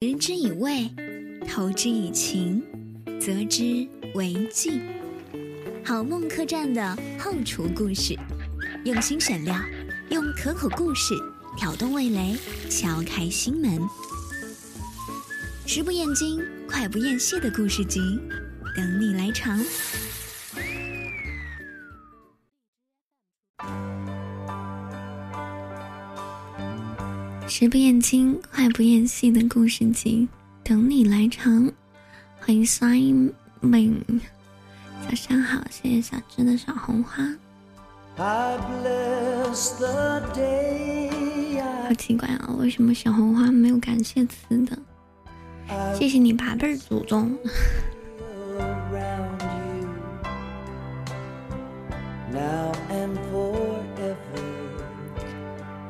食之以味，投之以情，择之为敬。好梦客栈的后厨故事，用心选料，用可口故事挑动味蕾，敲开心门。食不厌精，快不厌细的故事集，等你来尝。食不厌精，坏不厌细的故事集，等你来尝。欢迎 Simon，早上好，谢谢小芝的小红花。好奇怪啊，为什么小红花没有感谢词的？谢谢你八辈祖宗。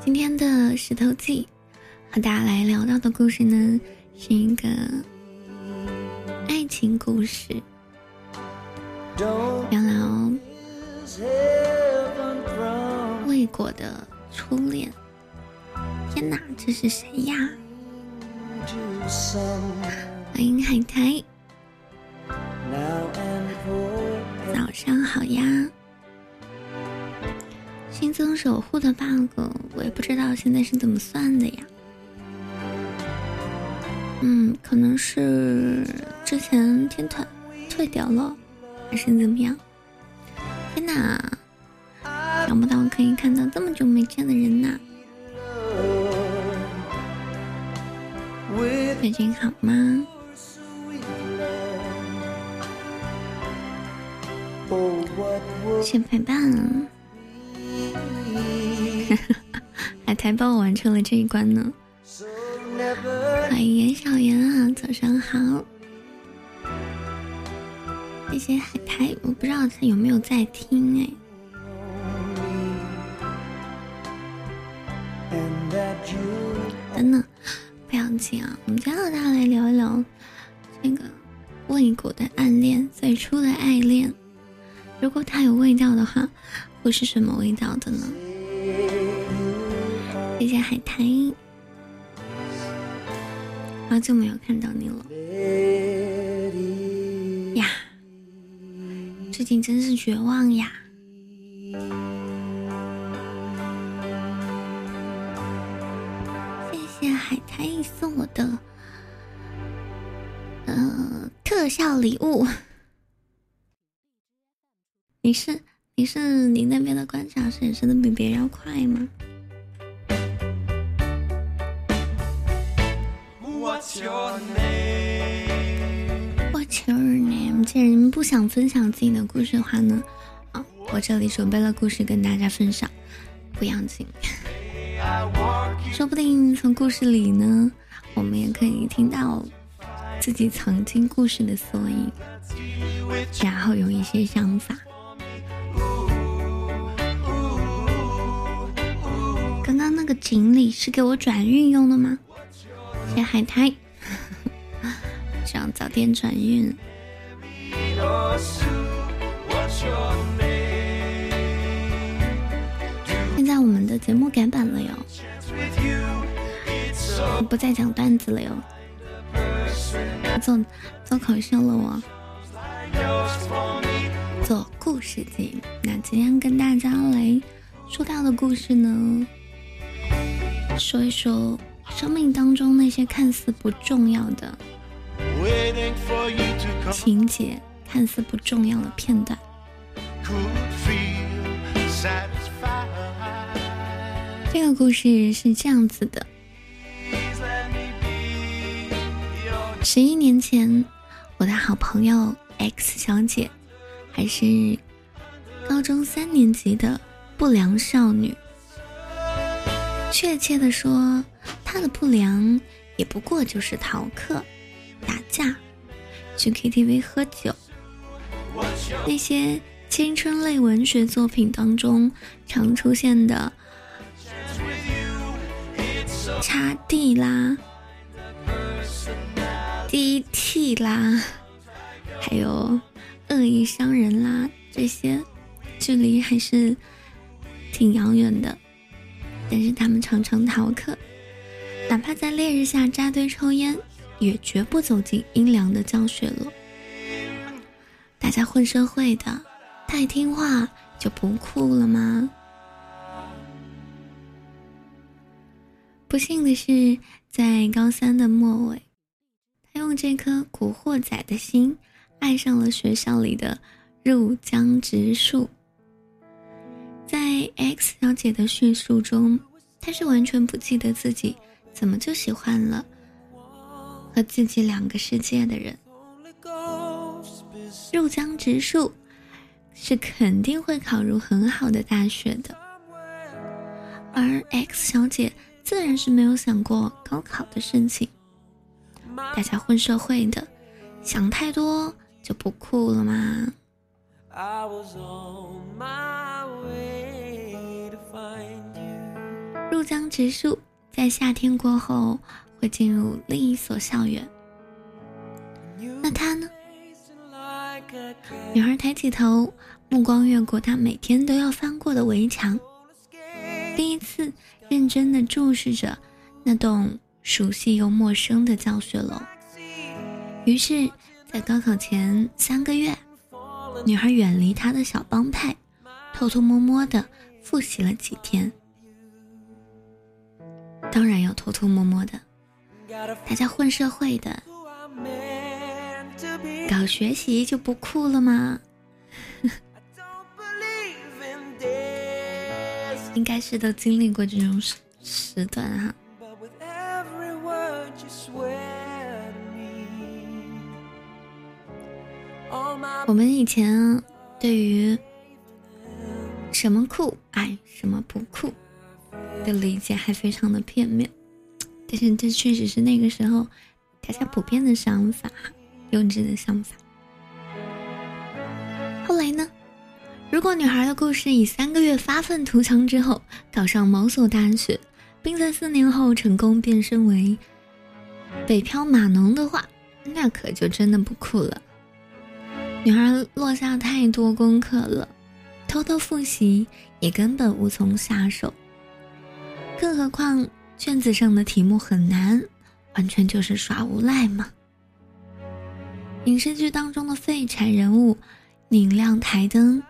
今天的石头记和大家来聊到的故事呢，是一个爱情故事，聊聊未果的初恋。天哪，这是谁呀？欢迎海苔，早上好呀。新增守护的 bug，我也不知道现在是怎么算的呀。嗯，可能是之前天团退掉了，还是怎么样？天哪，想不到可以看到这么久没见的人呐！最近好吗？谢陪伴。海苔帮我完成了这一关呢，欢迎严小严啊，早上好，谢谢海苔，我不知道他有没有在听哎。等等，不要紧啊，我们今天和大家来聊一聊这个未果的暗恋，最初的爱恋，如果它有味道的话，会是什么味道的呢？谢谢海苔，好久没有看到你了呀！最近真是绝望呀！谢谢海苔送我的呃特效礼物。你是你是你那边的观察显示的比别人要快吗？What's your name？既然你们不想分享自己的故事的话呢，啊，我这里准备了故事跟大家分享，不要紧。说不定从故事里呢，我们也可以听到自己曾经故事的缩影，然后有一些想法。刚刚那个锦鲤是给我转运用的吗？谢海苔，想早点转运。现在我们的节目改版了哟，不再讲段子了哟，做做口秀了我，做故事集。那今天跟大家来说到的故事呢，说一说。生命当中那些看似不重要的情节，看似不重要的片段。这个故事是这样子的：十一年前，我的好朋友 X 小姐还是高中三年级的不良少女。确切的说。他的不良也不过就是逃课、打架、去 KTV 喝酒，那些青春类文学作品当中常出现的插地啦、DT 啦，还有恶意伤人啦，这些距离还是挺遥远的，但是他们常常逃课。哪怕在烈日下扎堆抽烟，也绝不走进阴凉的教学楼。大家混社会的，太听话就不酷了吗？不幸的是，在高三的末尾，他用这颗古惑仔的心，爱上了学校里的入江直树。在 X 小姐的叙述中，她是完全不记得自己怎么就喜欢了和自己两个世界的人。入江直树是肯定会考入很好的大学的，而 X 小姐自然是没有想过高考的事情。大家混社会的，想太多就不酷了吗？入江直树在夏天过后会进入另一所校园，那他呢？女孩抬起头，目光越过她每天都要翻过的围墙，第一次认真的注视着那栋熟悉又陌生的教学楼。于是，在高考前三个月，女孩远离她的小帮派，偷偷摸摸的复习了几天。当然要偷偷摸摸的，大家混社会的。搞学习就不酷了吗？应该是都经历过这种时时段哈。我们以前对于什么酷哎什么不酷的理解还非常的片面，但是这确实是那个时候大家普遍的想法。幼稚的想法。后来呢？如果女孩的故事以三个月发愤图强之后考上某所大学，并在四年后成功变身为北漂码农的话，那可就真的不酷了。女孩落下太多功课了，偷偷复习也根本无从下手，更何况卷子上的题目很难，完全就是耍无赖嘛。影视剧当中的废柴人物，拧亮台灯，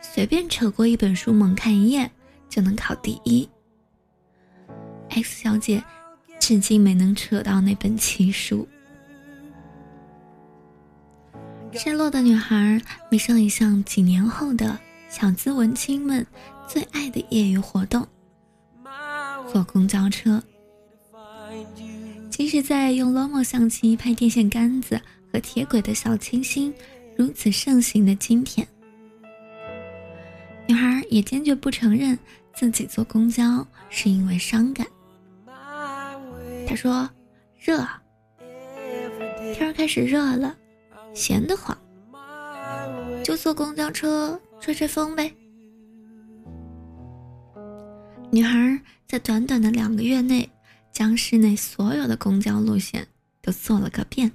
随便扯过一本书猛看一页就能考第一。X 小姐至今没能扯到那本奇书。失落的女孩迷上一项几年后的小资文青们最爱的业余活动——坐公交车。即使在用 Lomo 相机拍电线杆子。和铁轨的小清新如此盛行的今天，女孩也坚决不承认自己坐公交是因为伤感。她说：“热，天开始热了，闲得慌，就坐公交车吹吹风呗。”女孩在短短的两个月内，将市内所有的公交路线都做了个遍。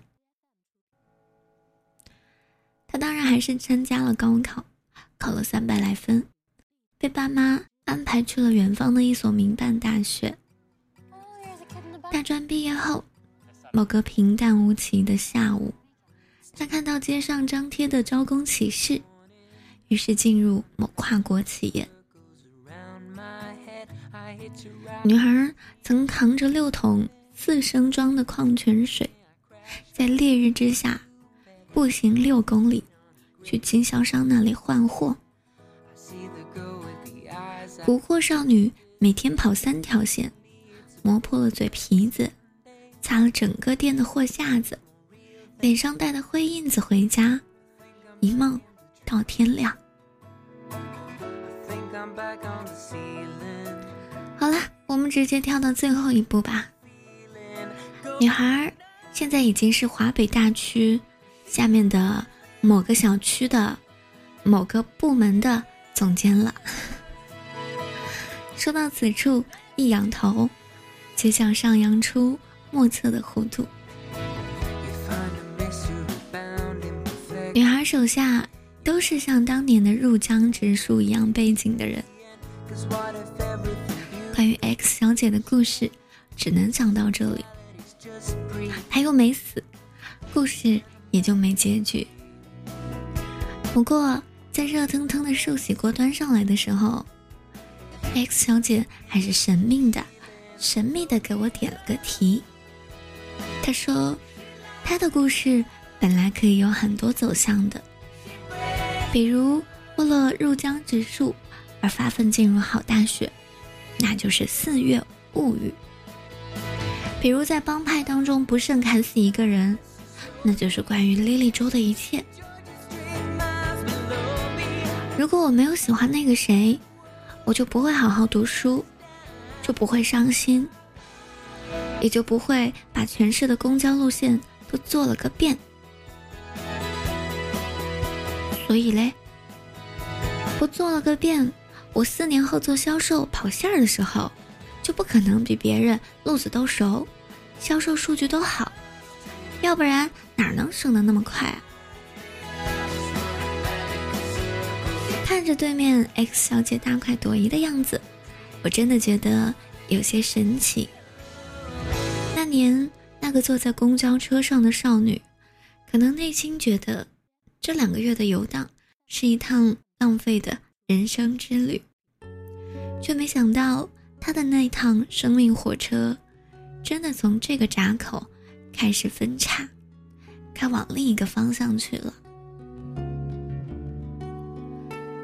她当然还是参加了高考，考了三百来分，被爸妈安排去了远方的一所民办大学。大专毕业后，某个平淡无奇的下午，他看到街上张贴的招工启事，于是进入某跨国企业。女孩曾扛着六桶四升装的矿泉水，在烈日之下。步行六公里，去经销商那里换货。不惑少女每天跑三条线，磨破了嘴皮子，擦了整个店的货架子，脸上带的灰印子回家，一梦到天亮。好了，我们直接跳到最后一步吧。女孩现在已经是华北大区。下面的某个小区的某个部门的总监了。说到此处，一仰头，就像上扬出莫测的弧度。女孩手下都是像当年的入江直树一样背景的人。关于 X 小姐的故事，只能讲到这里。她又没死，故事也就没结局。不过，在热腾腾的寿喜锅端上来的时候，X 小姐还是神秘的、神秘的给我点了个题。她说，她的故事本来可以有很多走向的，比如为了入江直树而发奋进入好大学，那就是《四月物语》；比如在帮派当中不慎砍死一个人，那就是关于莉莉周的一切。如果我没有喜欢那个谁，我就不会好好读书，就不会伤心，也就不会把全市的公交路线都做了个遍。所以嘞，不做了个遍，我四年后做销售跑线儿的时候，就不可能比别人路子都熟，销售数据都好，要不然哪能升得那么快啊？看着对面 X 小姐大快朵颐的样子，我真的觉得有些神奇。那年那个坐在公交车上的少女，可能内心觉得这两个月的游荡是一趟浪费的人生之旅，却没想到他的那趟生命火车，真的从这个闸口开始分叉，开往另一个方向去了。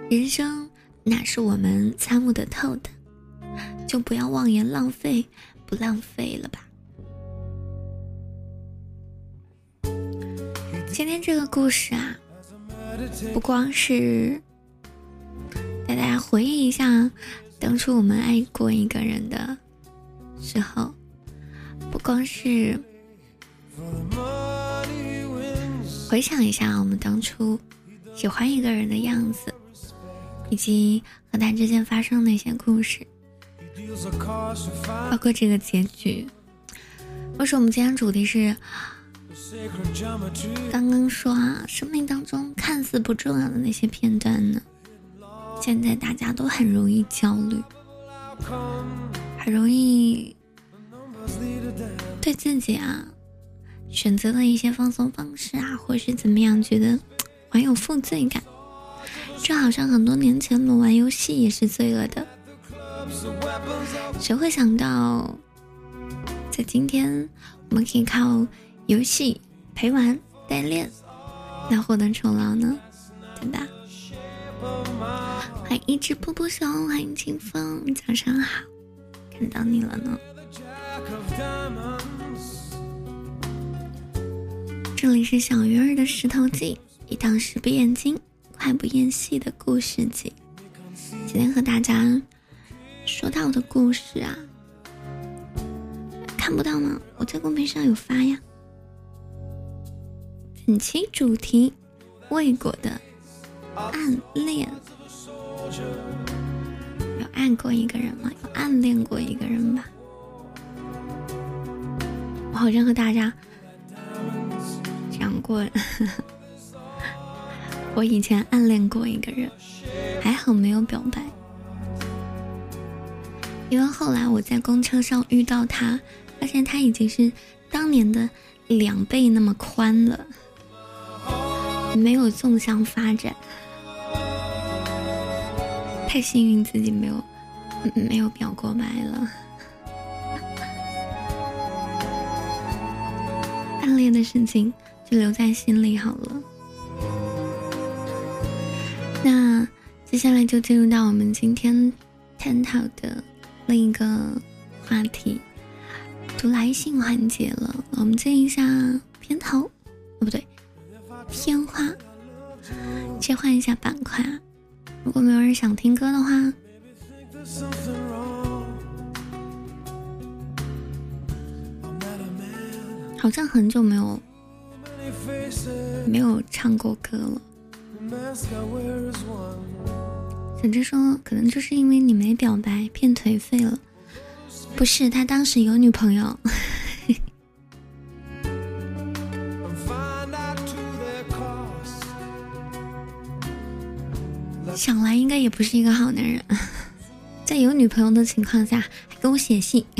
人生哪是我们参悟得透的？就不要妄言浪费，不浪费了吧。今天这个故事啊，不光是带大家回忆一下当初我们爱过一个人的时候，不光是回想一下我们当初喜欢一个人的样子。以及和他之间发生的一些故事，包括这个结局。为什么我们今天主题是刚刚说啊，生命当中看似不重要的那些片段呢？现在大家都很容易焦虑，很容易对自己啊选择的一些放松方式啊，或是怎么样，觉得很有负罪感。就好像很多年前我们玩游戏也是罪恶的，谁会想到，在今天我们可以靠游戏陪玩代练来获得酬劳呢？对吧？欢迎一只噗噗熊，欢迎清风，早上好，看到你了呢。这里是小鱼儿的石头记，一档石不眼睛。快不厌细的故事集，今天和大家说到的故事啊，看不到吗？我在公屏上有发呀。本期主题：未果的暗恋。有暗过一个人吗？有暗恋过一个人吧？我好像和大家讲过。我以前暗恋过一个人，还好没有表白，因为后来我在公车上遇到他，发现他已经是当年的两倍那么宽了，没有纵向发展，太幸运自己没有没有表过白了，暗恋的事情就留在心里好了。那接下来就进入到我们今天探讨的另一个话题——读来信环节了。我们进一下片头，哦不对，片花，切换一下板块啊。如果没有人想听歌的话，好像很久没有没有唱过歌了。小智说：“可能就是因为你没表白，变颓废了。”不是，他当时有女朋友。想来应该也不是一个好男人，在有女朋友的情况下还给我写信。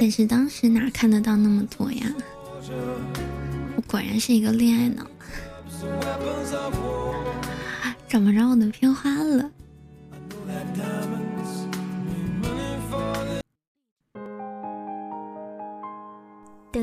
但是当时哪看得到那么多呀？我果然是一个恋爱脑。怎么着？我的飘花了。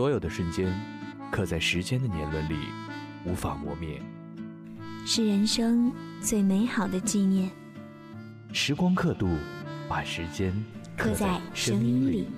所有的瞬间，刻在时间的年轮里，无法磨灭。是人生最美好的纪念。时光刻度，把时间刻在声音里。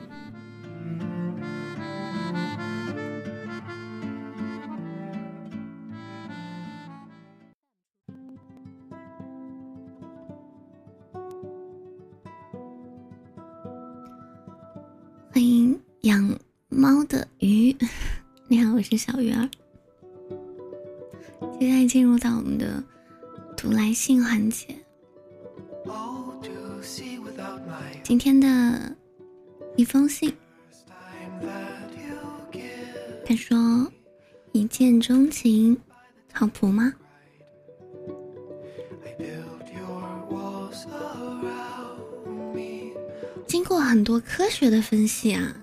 多科学的分析啊，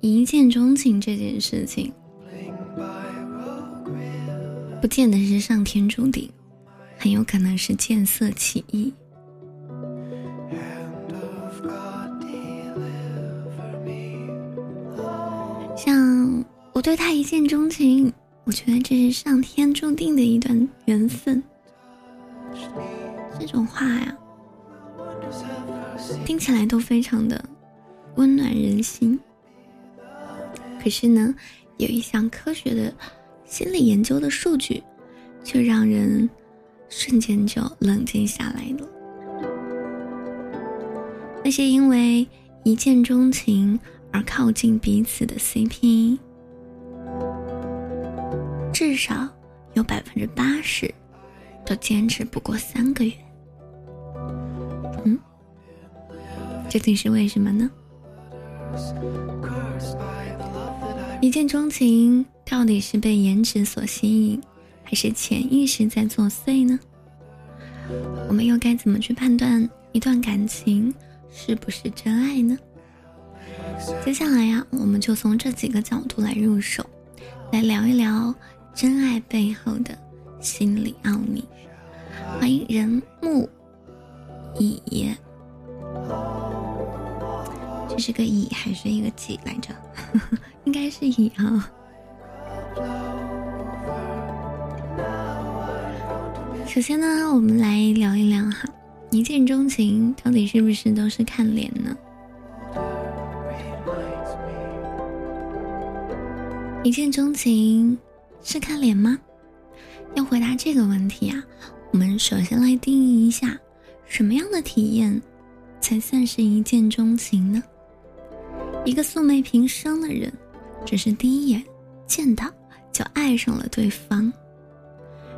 一见钟情这件事情。不见得是上天注定，很有可能是见色起意。像我对他一见钟情，我觉得这是上天注定的一段缘分。这种话呀，听起来都非常的温暖人心。可是呢，有一项科学的。心理研究的数据，却让人瞬间就冷静下来了。那些因为一见钟情而靠近彼此的 CP，至少有百分之八十都坚持不过三个月。嗯，究竟是为什么呢？一见钟情。到底是被颜值所吸引，还是潜意识在作祟呢？我们又该怎么去判断一段感情是不是真爱呢？接下来呀，我们就从这几个角度来入手，来聊一聊真爱背后的心理奥秘。欢迎人木乙，这是个乙还是一个己来着？应该是乙啊。首先呢，我们来聊一聊哈，一见钟情到底是不是都是看脸呢？一见钟情是看脸吗？要回答这个问题啊，我们首先来定义一下，什么样的体验才算是一见钟情呢？一个素昧平生的人，只是第一眼见到。就爱上了对方，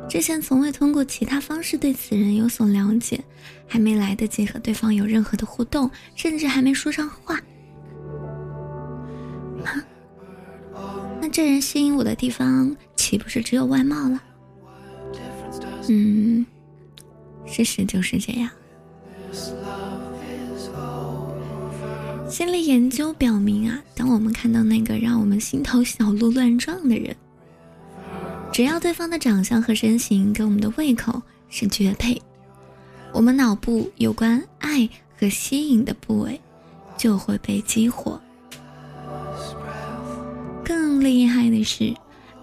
之前从未通过其他方式对此人有所了解，还没来得及和对方有任何的互动，甚至还没说上话。那这人吸引我的地方岂不是只有外貌了？嗯，事实就是这样。心理研究表明啊，当我们看到那个让我们心头小鹿乱撞的人。只要对方的长相和身形跟我们的胃口是绝配，我们脑部有关爱和吸引的部位就会被激活。更厉害的是，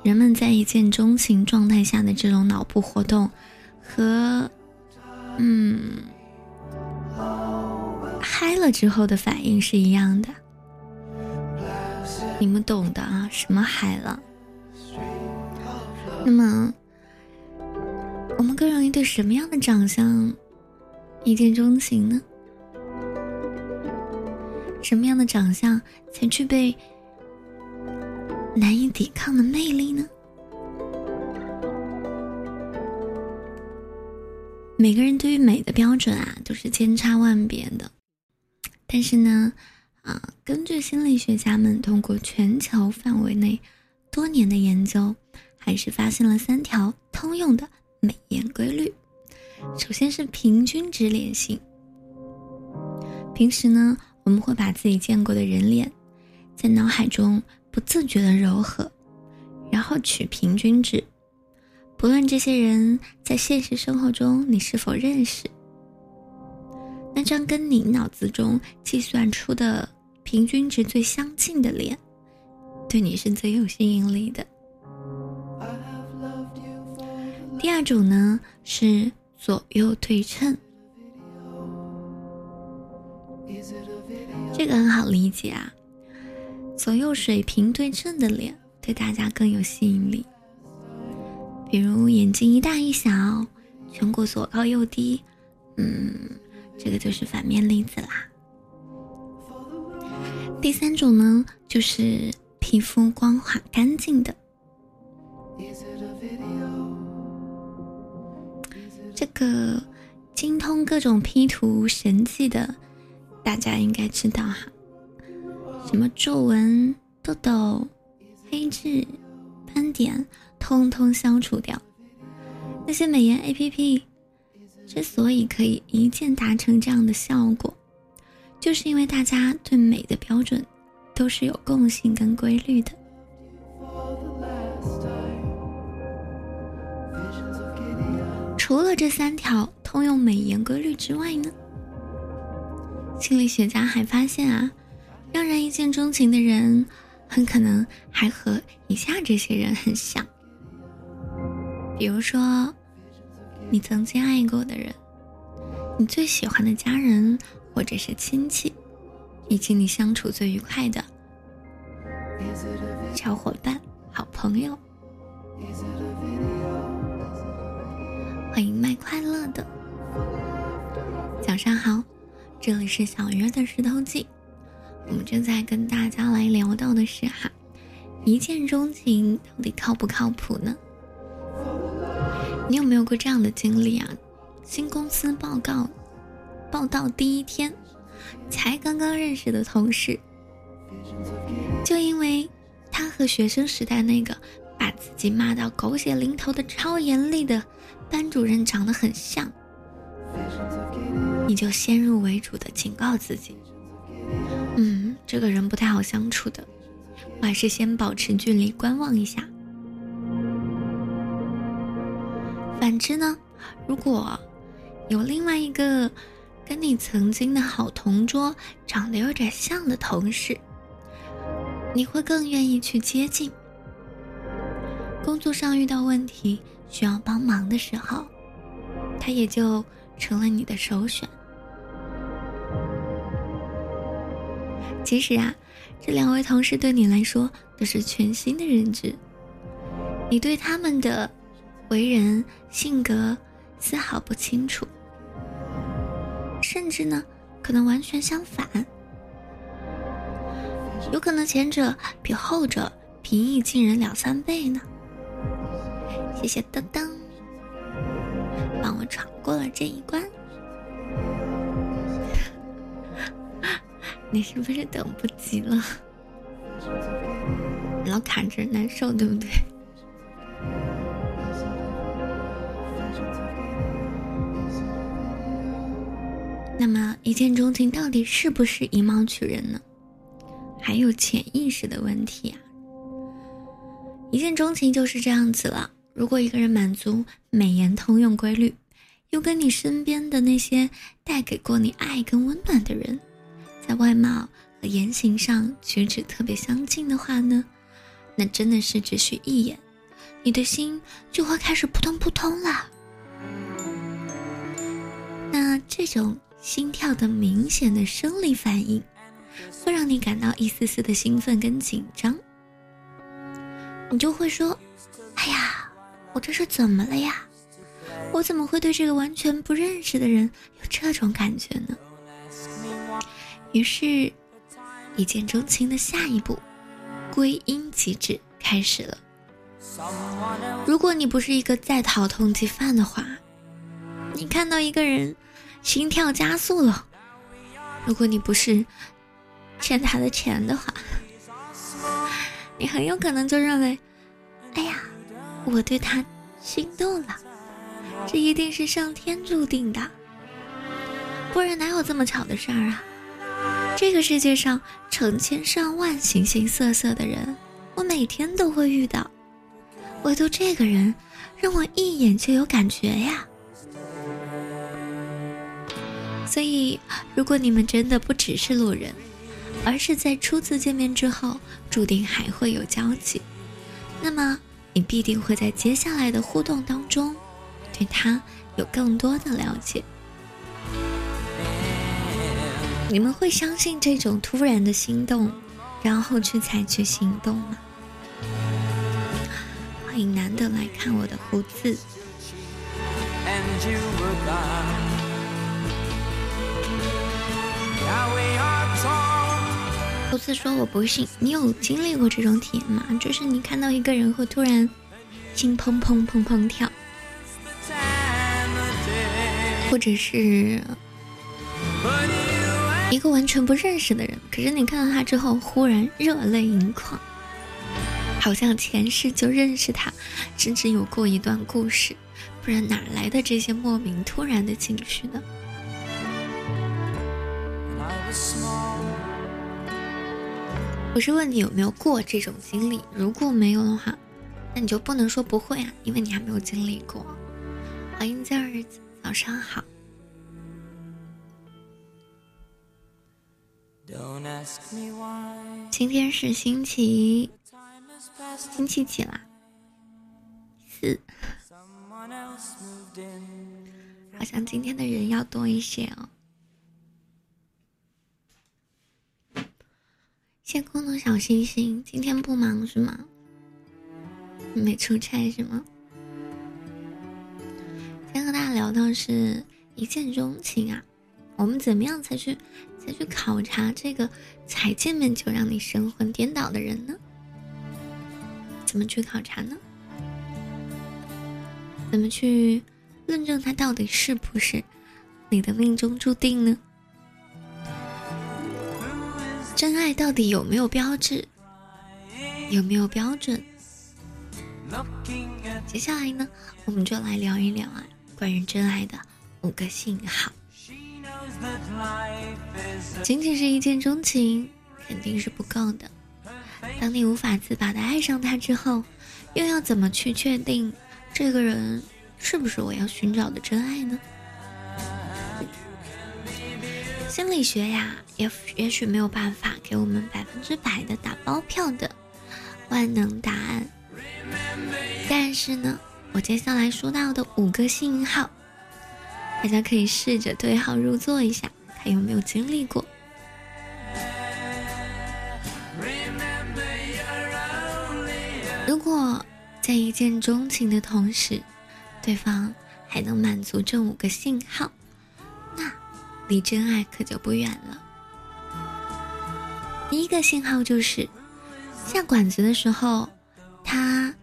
人们在一见钟情状态下的这种脑部活动，和嗯嗨了之后的反应是一样的。你们懂的啊，什么嗨了？那么，我们更容易对什么样的长相一见钟情呢？什么样的长相才具备难以抵抗的魅力呢？每个人对于美的标准啊，都是千差万别的。但是呢，啊，根据心理学家们通过全球范围内多年的研究。还是发现了三条通用的美颜规律。首先是平均值脸型。平时呢，我们会把自己见过的人脸，在脑海中不自觉的柔和，然后取平均值。不论这些人在现实生活中你是否认识，那张跟你脑子中计算出的平均值最相近的脸，对你是最有吸引力的。第二种呢是左右对称，这个很好理解啊。左右水平对称的脸对大家更有吸引力，比如眼睛一大一小，颧骨左高右低，嗯，这个就是反面例子啦。第三种呢就是皮肤光滑干净的。这个精通各种 P 图神技的，大家应该知道哈。什么皱纹、痘痘、黑痣、斑点，通通消除掉。那些美颜 APP 之所以可以一键达成这样的效果，就是因为大家对美的标准都是有共性跟规律的。除了这三条通用美颜规律之外呢，心理学家还发现啊，让人一见钟情的人，很可能还和以下这些人很像。比如说，你曾经爱过的人，你最喜欢的家人或者是亲戚，以及你相处最愉快的小伙伴、好朋友。欢迎卖快乐的，早上好，这里是小鱼儿的石头记。我们正在跟大家来聊到的是哈，一见钟情到底靠不靠谱呢？你有没有过这样的经历啊？新公司报告报道第一天，才刚刚认识的同事，就因为他和学生时代那个把自己骂到狗血淋头的超严厉的。班主任长得很像，你就先入为主的警告自己，嗯，这个人不太好相处的，我还是先保持距离观望一下。反之呢，如果有另外一个跟你曾经的好同桌长得有点像的同事，你会更愿意去接近。工作上遇到问题。需要帮忙的时候，他也就成了你的首选。其实啊，这两位同事对你来说都是全新的认知，你对他们的为人性格丝毫不清楚，甚至呢，可能完全相反，有可能前者比后者平易近人两三倍呢。谢谢噔噔，帮我闯过了这一关。你是不是等不及了？老卡着难受，对不对？那么一见钟情到底是不是以貌取人呢？还有潜意识的问题啊！一见钟情就是这样子了。如果一个人满足美颜通用规律，又跟你身边的那些带给过你爱跟温暖的人，在外貌和言行上举止特别相近的话呢，那真的是只需一眼，你的心就会开始扑通扑通了。那这种心跳的明显的生理反应，会让你感到一丝丝的兴奋跟紧张，你就会说：“哎呀，我这是怎么了呀？”我怎么会对这个完全不认识的人有这种感觉呢？于是，一见钟情的下一步，归因机制开始了。如果你不是一个在逃通缉犯的话，你看到一个人，心跳加速了；如果你不是欠他的钱的话，你很有可能就认为，哎呀，我对他心动了。这一定是上天注定的，不然哪有这么巧的事儿啊？这个世界上成千上万形形色色的人，我每天都会遇到，唯独这个人让我一眼就有感觉呀。所以，如果你们真的不只是路人，而是在初次见面之后注定还会有交集，那么你必定会在接下来的互动当中。对他有更多的了解，你们会相信这种突然的心动，然后去采取行动吗？欢迎难得来看我的胡子。猴子说：“我不信，你有经历过这种体验吗？就是你看到一个人会突然心砰砰砰砰跳。”或者是一个完全不认识的人，可是你看到他之后，忽然热泪盈眶，好像前世就认识他，甚至有过一段故事，不然哪来的这些莫名突然的情绪呢？我是问你有没有过这种经历，如果没有的话，那你就不能说不会啊，因为你还没有经历过。欢迎在日子。早上好。今天是星期星期几啦？四。好像今天的人要多一些哦。谢空的小星星，今天不忙是吗？没出差是吗？先和大家聊到是一见钟情啊，我们怎么样才去才去考察这个才见面就让你神魂颠倒的人呢？怎么去考察呢？怎么去论证他到底是不是你的命中注定呢？真爱到底有没有标志？有没有标准？接下来呢，我们就来聊一聊啊。关于真爱的五个信号，仅仅是一见钟情肯定是不够的。当你无法自拔的爱上他之后，又要怎么去确定这个人是不是我要寻找的真爱呢？心理学呀，也也许没有办法给我们百分之百的打包票的万能答案，但是呢。我接下来说到的五个信号，大家可以试着对号入座一下，看有没有经历过。如果在一见钟情的同时，对方还能满足这五个信号，那离真爱可就不远了。第一个信号就是下馆子的时候，他。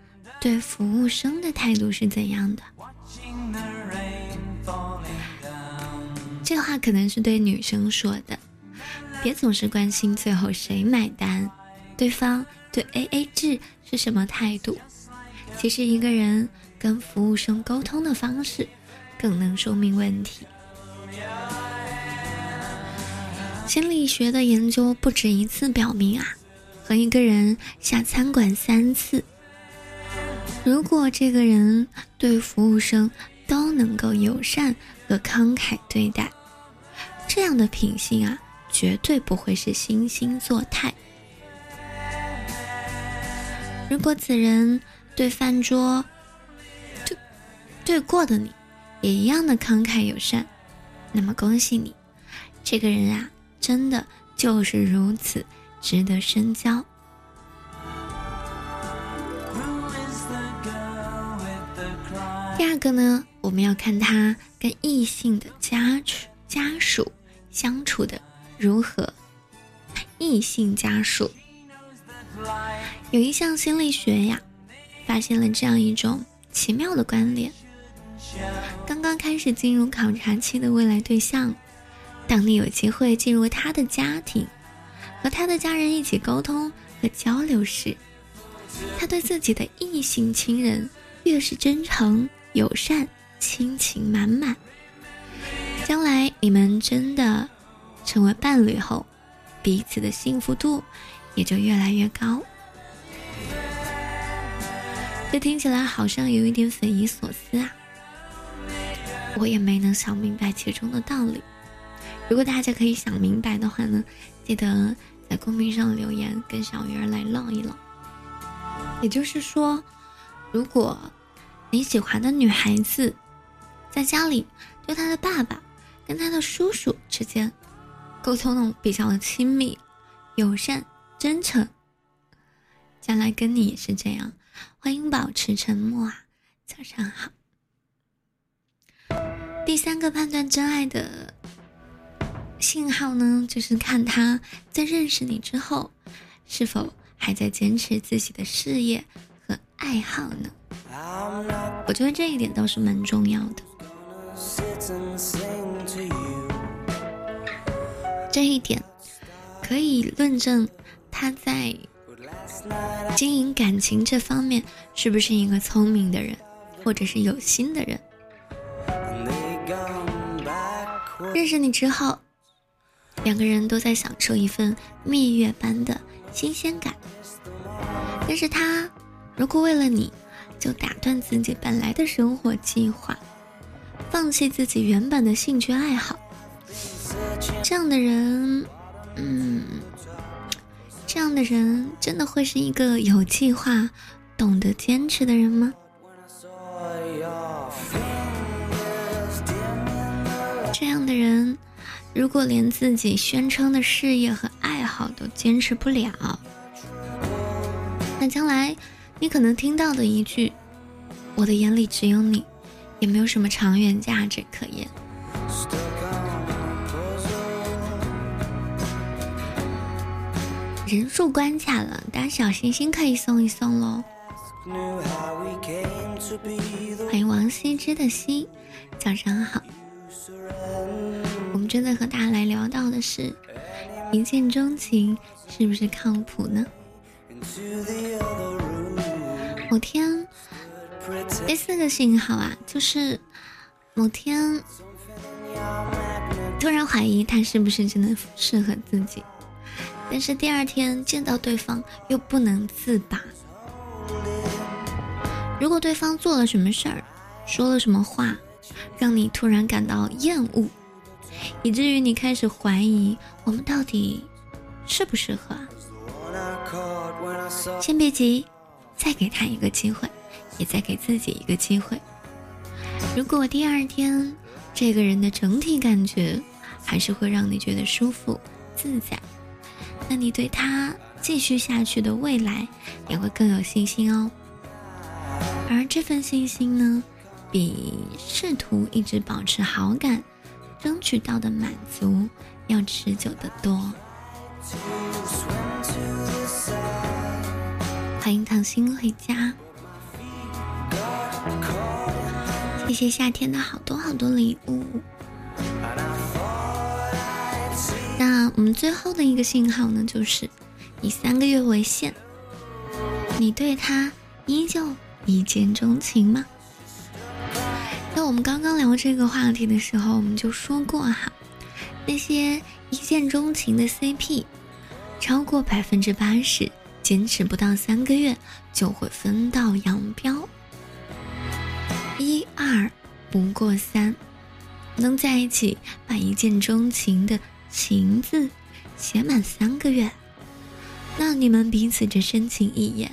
对服务生的态度是怎样的？这话可能是对女生说的，别总是关心最后谁买单，对方对 A A 制是什么态度。其实一个人跟服务生沟通的方式，更能说明问题。心理学的研究不止一次表明啊，和一个人下餐馆三次。如果这个人对服务生都能够友善和慷慨对待。这样的品性啊，绝对不会是惺惺作态。如果此人对饭桌对对过的你也一样的慷慨友善，那么恭喜你，这个人啊，真的就是如此值得深交。第二个呢，我们要看他跟异性的家属家属相处的如何。异性家属。有一项心理学呀，发现了这样一种奇妙的关联：刚刚开始进入考察期的未来对象，当你有机会进入他的家庭，和他的家人一起沟通和交流时，他对自己的异性亲人越是真诚友善、亲情满满。将来你们真的成为伴侣后，彼此的幸福度也就越来越高。这听起来好像有一点匪夷所思啊，我也没能想明白其中的道理。如果大家可以想明白的话呢，记得在公屏上留言，跟小鱼儿来唠一唠。也就是说，如果你喜欢的女孩子在家里对她的爸爸跟她的叔叔之间沟通的比较的亲密、友善、真诚，将来跟你也是这样。欢迎保持沉默啊，早上好。第三个判断真爱的信号呢，就是看他在认识你之后，是否还在坚持自己的事业和爱好呢？我觉得这一点倒是蛮重要的。这一点可以论证他在。经营感情这方面是不是一个聪明的人，或者是有心的人？认识你之后，两个人都在享受一份蜜月般的新鲜感。但是他如果为了你，就打断自己本来的生活计划，放弃自己原本的兴趣爱好，这样的人，嗯。这样的人真的会是一个有计划、懂得坚持的人吗？如果连自己宣称的事业和爱好都坚持不了，那将来你可能听到的一句“我的眼里只有你”，也没有什么长远价值可言。人数关卡了，大家小心心可以送一送喽。欢迎王羲之的羲，早上好。真的和大家来聊到的是，一见钟情是不是靠谱呢？某天，第四个信号啊，就是某天突然怀疑他是不是真的适合自己。但是第二天见到对方又不能自拔。如果对方做了什么事儿，说了什么话，让你突然感到厌恶，以至于你开始怀疑我们到底适不适合，先别急，再给他一个机会，也再给自己一个机会。如果第二天这个人的整体感觉还是会让你觉得舒服自在。那你对他继续下去的未来也会更有信心哦。而这份信心呢，比试图一直保持好感、争取到的满足要持久的多。欢迎唐心回家，谢谢夏天的好多好多礼物。那我们最后的一个信号呢，就是以三个月为限，你对他依旧一见钟情吗？那我们刚刚聊这个话题的时候，我们就说过哈，那些一见钟情的 CP，超过百分之八十坚持不到三个月就会分道扬镳。一二不过三。能在一起把一见钟情的情字写满三个月，那你们彼此这深情一眼，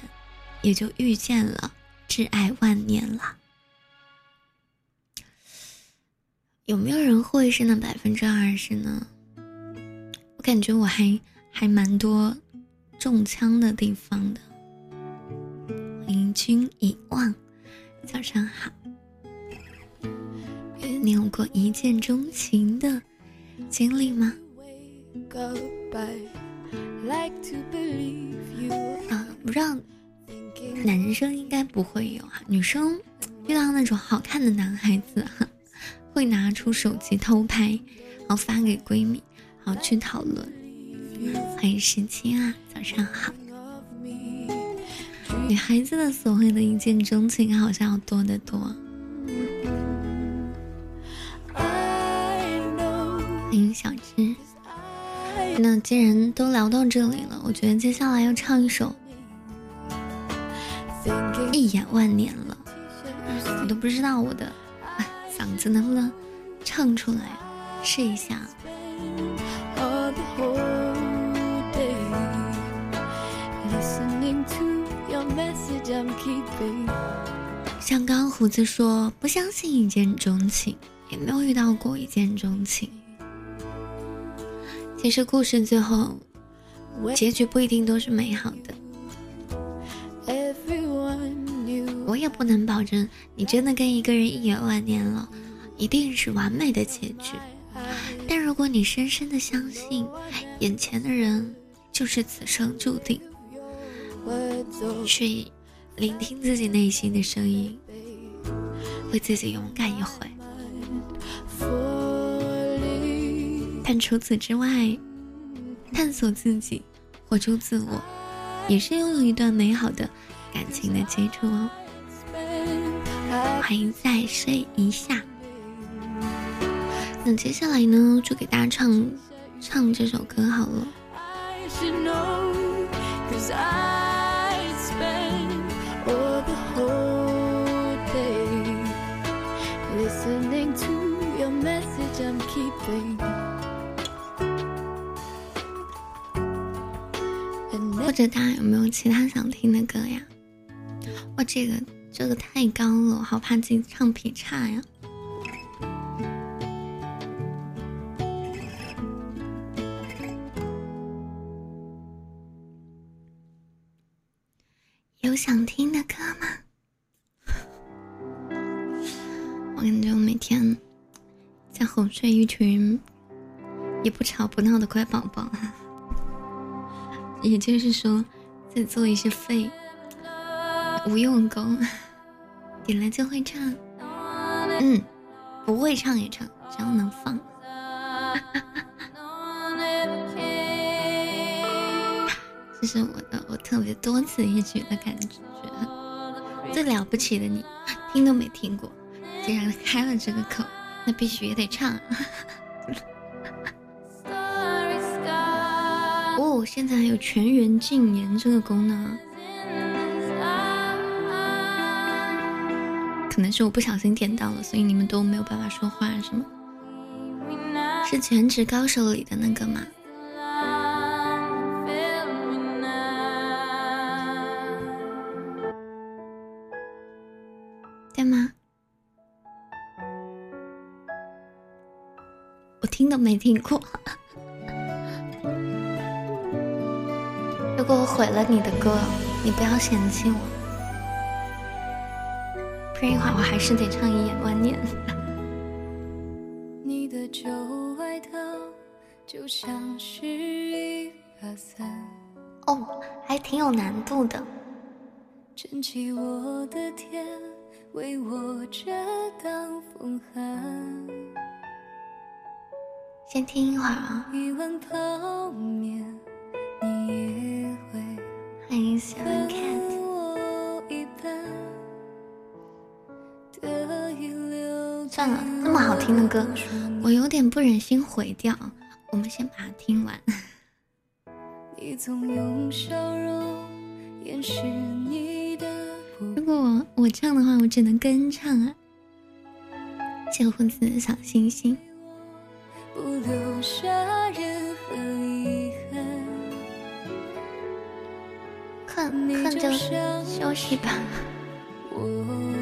也就遇见了挚爱万年了。有没有人会是那百分之二十呢？我感觉我还还蛮多中枪的地方的。迎君已忘，早上好。你有过一见钟情的经历吗？啊，不知道，男生应该不会有啊。女生遇到那种好看的男孩子，会拿出手机偷拍，然后发给闺蜜，然后去讨论。欢迎时清啊，早上好。女孩子的所谓的一见钟情，好像要多得多。欢迎小芝。那既然都聊到这里了，我觉得接下来要唱一首《一眼万年》了。我都不知道我的嗓子能不能唱出来，试一下。像刚胡子说，不相信一见钟情，也没有遇到过一见钟情。其实故事最后结局不一定都是美好的，也不能保证你真的跟一个人一眼万年了，一定是完美的结局。但如果你深深的相信眼前的人就是此生注定，去聆听自己内心的声音，为自己勇敢一回。但除此之外，探索自己，活出自我，也是拥有一段美好的感情的基础哦。欢迎再睡一下。那接下来呢，就给大家唱唱这首歌好了。或者大家有没有其他想听的歌呀？哇，这个这个太高了，我好怕自己唱劈叉呀。有想听的歌吗？我感觉我每天在哄睡一群也不吵不闹的乖宝宝。也就是说，在做一些废无用功，点了就会唱，嗯，不会唱也唱，只要能放。这是我的，我特别多此一举的感觉。最了不起的你，听都没听过，既然开了这个口，那必须也得唱。哦现在还有全员禁言这个功能，可能是我不小心点到了，所以你们都没有办法说话，是吗？是全职高手里的那个吗？对吗？我听都没听过。如果我毁了你的歌，你不要嫌弃我，不然一会儿我还是得唱一眼万年。你的旧外套就像是一把伞，哦，还挺有难度的。撑起我的天，为我遮挡风寒。先听一会儿啊。一碗泡面，你也。欢迎喜欢 cat。算了，那么好听的歌，我有点不忍心毁掉。我们先把它听完。如果我我唱的话，我只能跟唱啊。谢胡子的小星星。困困就休息吧。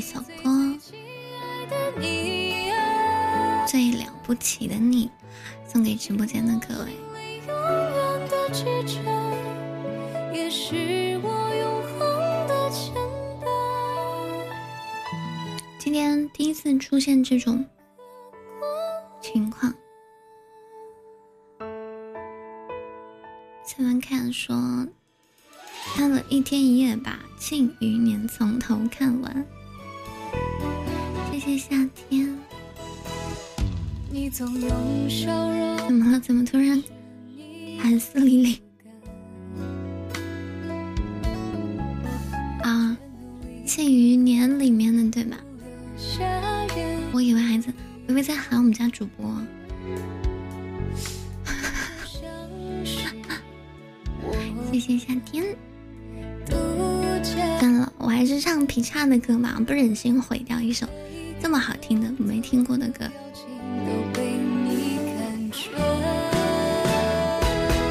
一首歌，最了不起的你，送给直播间的各位。今天第一次出现这种情况。蔡文看说，看了一天一夜，把《庆余年》从头看完。谢谢夏天。怎么了？怎么突然寒丝凛凛？啊，《庆余年》里面的对吧？我以为孩子，我以为在喊我们家主播。谢谢夏天。算了，我还是唱劈叉的歌吧，不忍心毁掉一首这么好听的没听过的歌。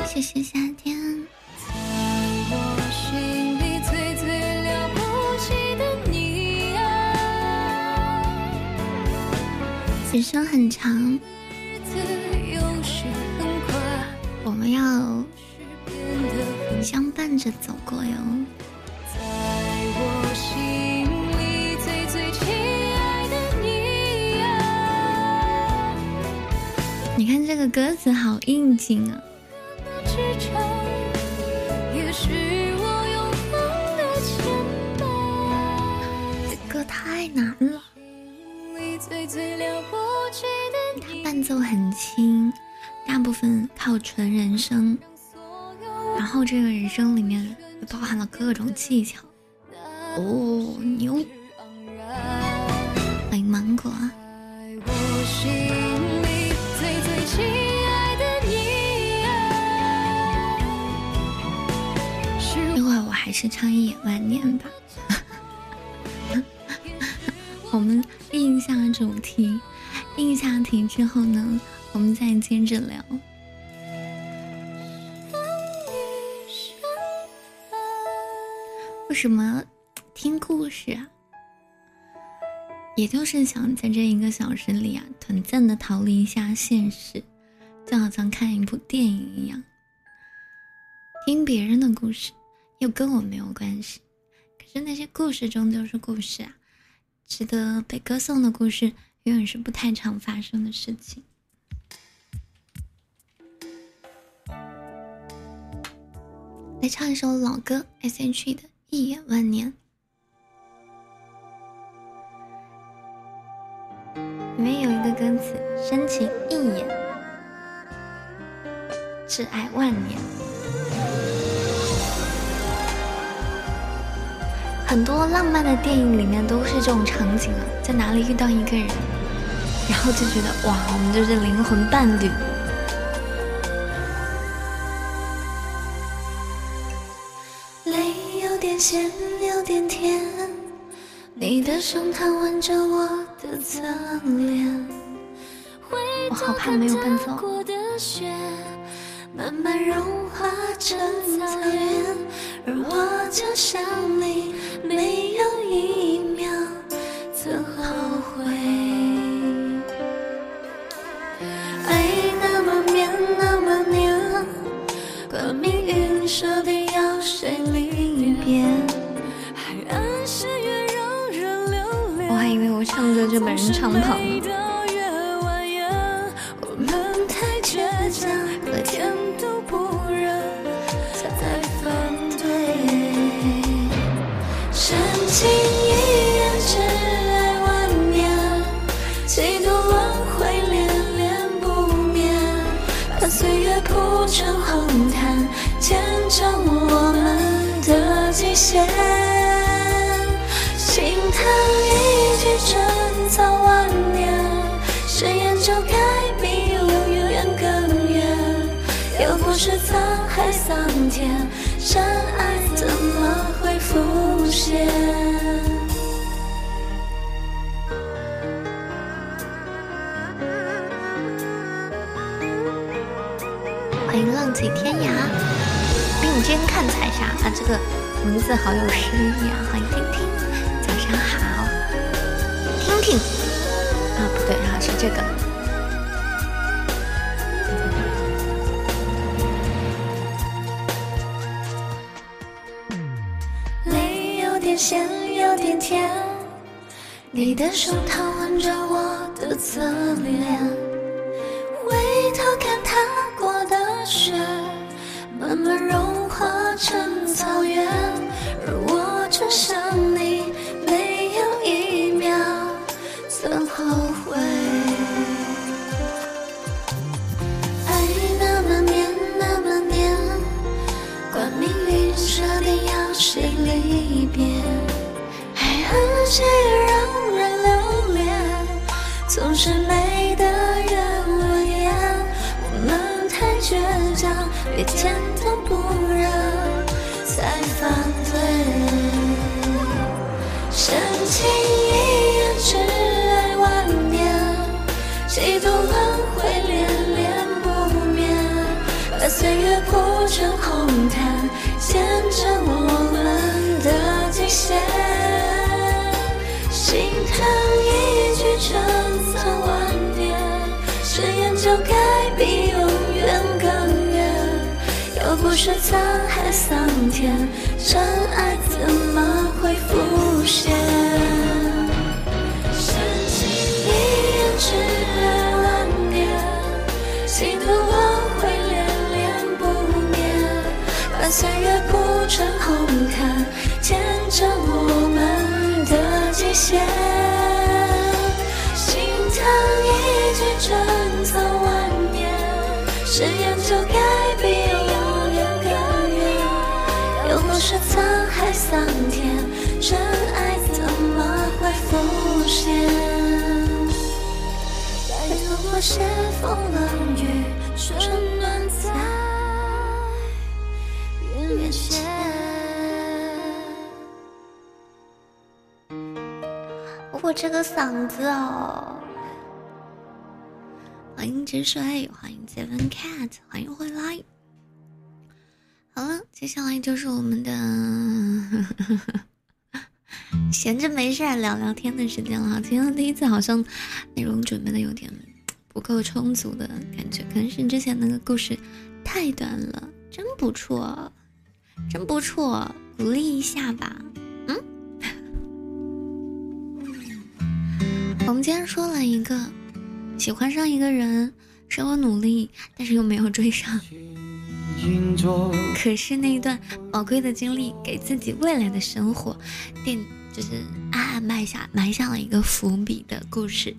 谢谢夏天。此生很长，我们要相伴着走过哟。这个歌词好应景啊！这歌太难了。它伴奏很轻，大部分靠纯人声，然后这个人声里面又包含了各种技巧。哦，牛！欢迎芒果。还是唱一眼万年吧。我们应一下主题，应一下题之后呢，我们再接着聊。为什么听故事啊？也就是想在这一个小时里啊，短暂的逃离一下现实，就好像看一部电影一样。听别人的故事，又跟我没有关系。可是那些故事终究是故事啊。值得被歌颂的故事，永远是不太常发生的事情。来唱一首老歌，S.H.E 的《一眼万年》，里面有一个歌词：“深情一眼，挚爱万年。”很多浪漫的电影里面都是这种场景啊，在哪里遇到一个人，然后就觉得哇，我们就是灵魂伴侣。泪有点咸，有点甜，你的胸膛吻着我的侧脸，我好怕没有伴奏。慢慢融化成草原，而我就像你，没有一秒曾后悔。爱那么绵，那么黏，可命运说定要谁离别？海岸线越让人留恋。我还以为我唱歌就把人唱跑了。着我们的极限。心疼一句珍藏万年，誓言就该比永远更远。又不是沧海桑田，真爱怎么会浮现？并肩看彩霞啊，这个名字好有诗意啊！欢迎听听，早上好，听听啊，不对啊，是这个。泪有点咸，有点甜，你的手套吻着我的侧脸，就该比永远更远。又不是沧海桑田，真爱怎么会浮现？深情一眼，挚爱万年，几度轮回恋恋不灭，把岁月铺成红毯，见证我们的极限。一句春草万年，誓言就该比永远更远。又不是沧海桑田，真爱怎么会浮现？拜托我些风冷雨，春暖在眼前。我这个嗓子哦！欢迎止水，欢迎 Seven Cat，欢迎回来。好了，接下来就是我们的 闲着没事聊聊天的时间了。今天第一次好像内容准备的有点不够充足的感觉，可能是之前那个故事太短了，真不错，真不错，鼓励一下吧。嗯，我们今天说了一个喜欢上一个人，稍微努力，但是又没有追上。可是那一段宝贵的经历，给自己未来的生活定就是暗暗埋下埋下了一个伏笔的故事。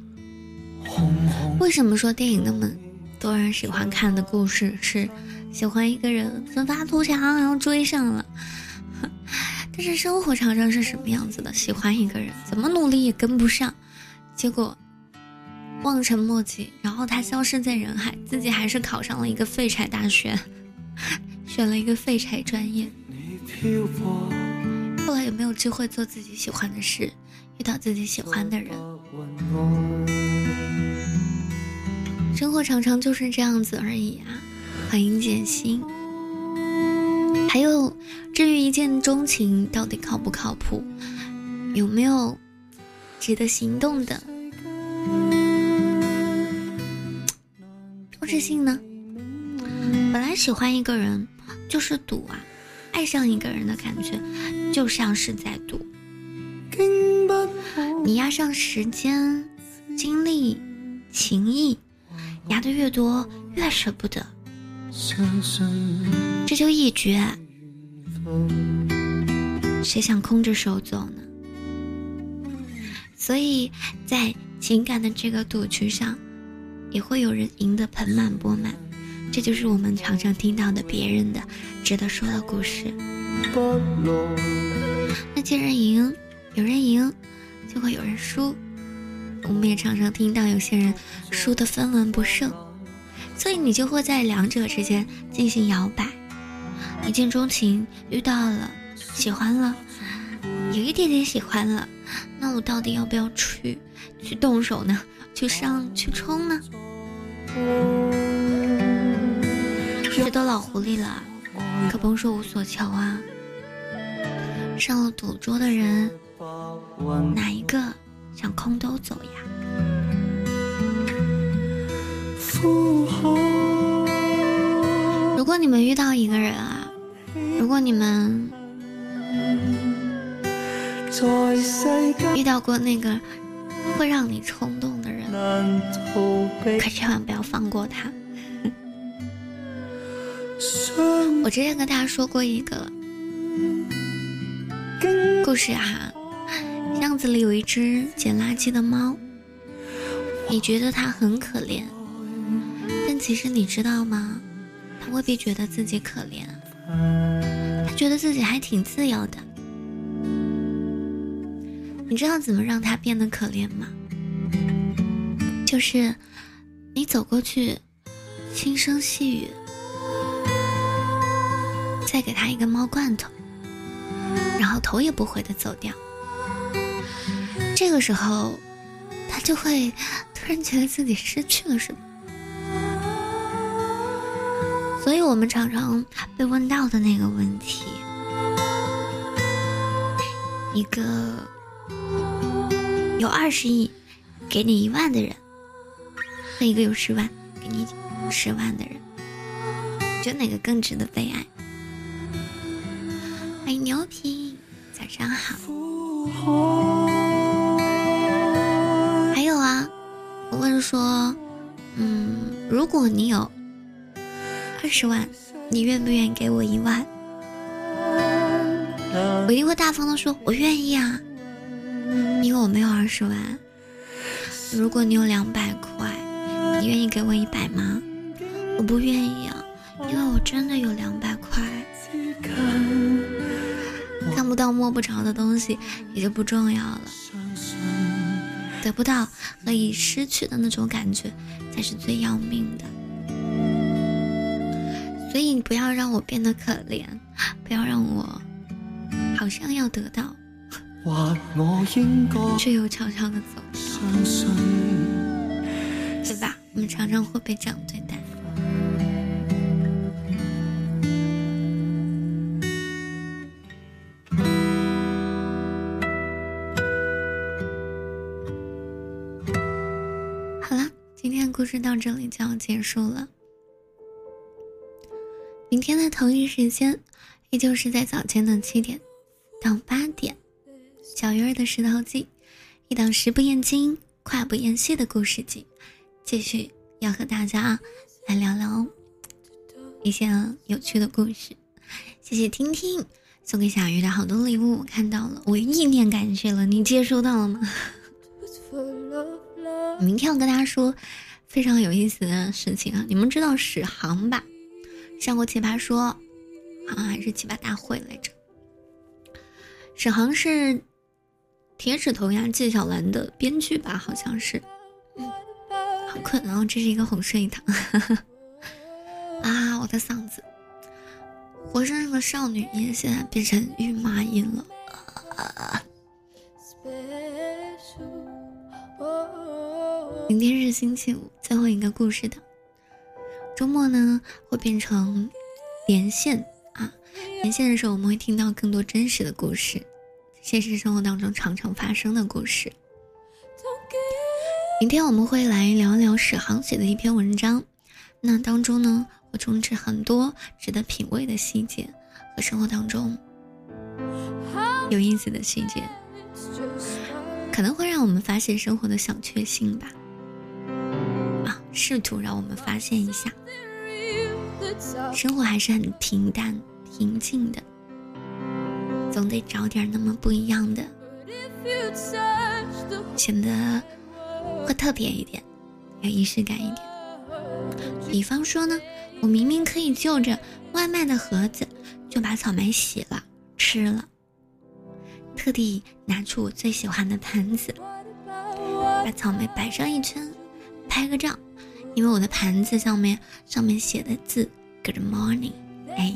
为什么说电影那么多人喜欢看的故事是喜欢一个人奋发图强，然后追上了？但是生活常常是什么样子的？喜欢一个人，怎么努力也跟不上，结果望尘莫及，然后他消失在人海，自己还是考上了一个废柴大学。选了一个废柴专业，后来也没有机会做自己喜欢的事，遇到自己喜欢的人。生活常常就是这样子而已啊！欢迎简心。还有，至于一见钟情到底靠不靠谱，有没有值得行动的自信呢？本来喜欢一个人就是赌啊，爱上一个人的感觉就像是在赌。你压上时间、精力、情谊，压的越多越舍不得，这就一绝。谁想空着手走呢？所以在情感的这个赌局上，也会有人赢得盆满钵满。这就是我们常常听到的别人的值得说的故事。那既然赢，有人赢，就会有人输。我们也常常听到有些人输得分文不剩，所以你就会在两者之间进行摇摆。一见钟情，遇到了，喜欢了，有一点点喜欢了，那我到底要不要去去动手呢？去上去冲呢？这都老狐狸了，可甭说无所求啊。上了赌桌的人，哪一个想空兜走呀？如果你们遇到一个人啊，如果你们遇到过那个会让你冲动，可千万不要放过他。我之前跟大家说过一个故事哈，巷子里有一只捡垃圾的猫，你觉得它很可怜，但其实你知道吗？它未必觉得自己可怜，它觉得自己还挺自由的。你知道怎么让它变得可怜吗？就是你走过去，轻声细语。再给他一个猫罐头，然后头也不回的走掉。这个时候，他就会突然觉得自己失去了什么。所以我们常常被问到的那个问题：一个有二十亿给你一万的人，和一个有十万给你十万的人，觉得哪个更值得被爱？欢迎牛皮，早上好。还有啊，我问说，嗯，如果你有二十万，你愿不愿意给我一万？我一定会大方的说，我愿意啊，因为我没有二十万。如果你有两百块，你愿意给我一百吗？我不愿意啊，因为我真的有两百块。看不到摸不着的东西也就不重要了，得不到和已失去的那种感觉才是最要命的。所以你不要让我变得可怜，不要让我好像要得到，却又悄悄的走？我们常常会被这样对待。好了，今天故事到这里就要结束了。明天的同一时间，依旧是在早间的七点到八点，小鱼儿的石头记，一档食不厌精、快不厌细的故事集，继续要和大家来聊聊一些有趣的故事。谢谢听听送给小鱼的好多礼物，我看到了，我意念感谢了，你接收到了吗？明天要跟大家说。非常有意思的事情啊！你们知道史航吧？上过《奇葩说》，好像，还是《奇葩大会》来着？史航是《铁齿铜牙纪晓岚》的编剧吧？好像是。好困啊！这是一个哄睡堂。啊，我的嗓子，活生生的少女音现在变成孕妈音了。明天是星期五，最后一个故事的周末呢，会变成连线啊！连线的时候，我们会听到更多真实的故事，现实生活当中常常发生的故事。明天我们会来聊聊史航写的一篇文章，那当中呢，会充斥很多值得品味的细节和生活当中有意思的细节，可能会让我们发现生活的小确幸吧。啊试图让我们发现一下，生活还是很平淡、平静的，总得找点那么不一样的，显得会特别一点，有仪式感一点。比方说呢，我明明可以就着外卖的盒子就把草莓洗了吃了，特地拿出我最喜欢的盘子，把草莓摆上一圈，拍个照，因为我的盘子上面上面写的字 “Good morning”，哎，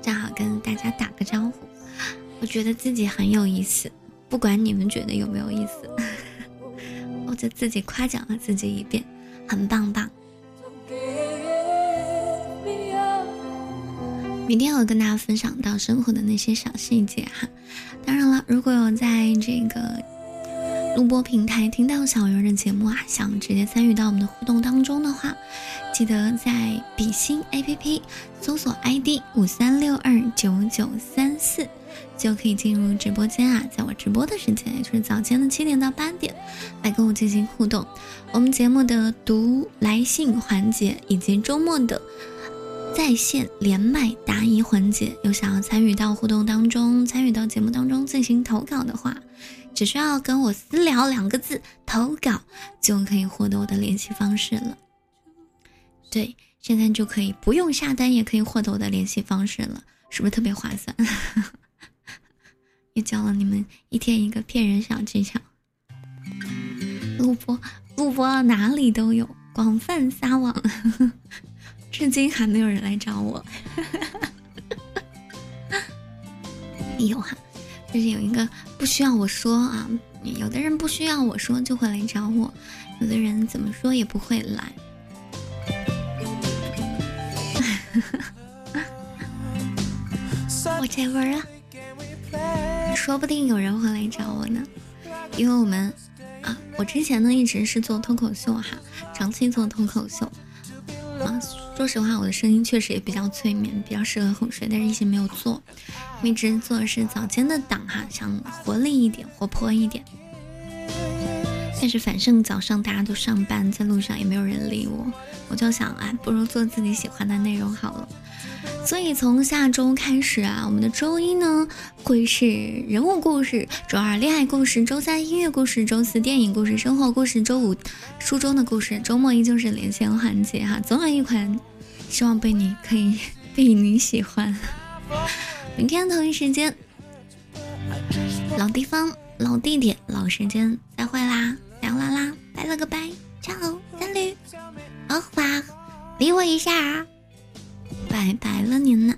正好跟大家打个招呼。我觉得自己很有意思，不管你们觉得有没有意思，就自己夸奖了自己一遍，很棒棒。明天我跟大家分享到生活的那些小细节哈。当然了，如果有在这个录播平台听到小鱼儿的节目啊，想直接参与到我们的互动当中的话，记得在比心 APP 搜索 ID 五三六二九九三四。就可以进入直播间啊，在我直播的时间，也就是早间的七点到八点，来跟我进行互动。我们节目的读来信环节，以及周末的在线连麦答疑环节，有想要参与到互动当中、参与到节目当中进行投稿的话，只需要跟我私聊两个字“投稿”，就可以获得我的联系方式了。对，现在就可以不用下单，也可以获得我的联系方式了，是不是特别划算？又教了你们一天一个骗人小技巧。录播录播哪里都有，广泛撒网，至今还没有人来找我。有哈，就是有一个不需要我说啊，有的人不需要我说就会来找我，有的人怎么说也不会来。我这味儿啊。说不定有人会来找我呢，因为我们啊，我之前呢一直是做脱口秀哈，长期做脱口秀啊。说实话，我的声音确实也比较催眠，比较适合哄睡，但是一直没有做，一直做的是早间的档哈，想活力一点，活泼一点。但是反正早上大家都上班，在路上也没有人理我，我就想啊，不如做自己喜欢的内容好了。所以从下周开始啊，我们的周一呢会是人物故事，周二恋爱故事，周三音乐故事，周四电影故事，生活故事，周五书中的故事，周末依旧是连线环节哈，总有一款，希望被你可以 被你喜欢。明天同一时间，老地方，老地点，老时间，再会啦，凉啦啦，拜了个拜，加油，三驴，好吧，理我一下啊。拜拜了您呢。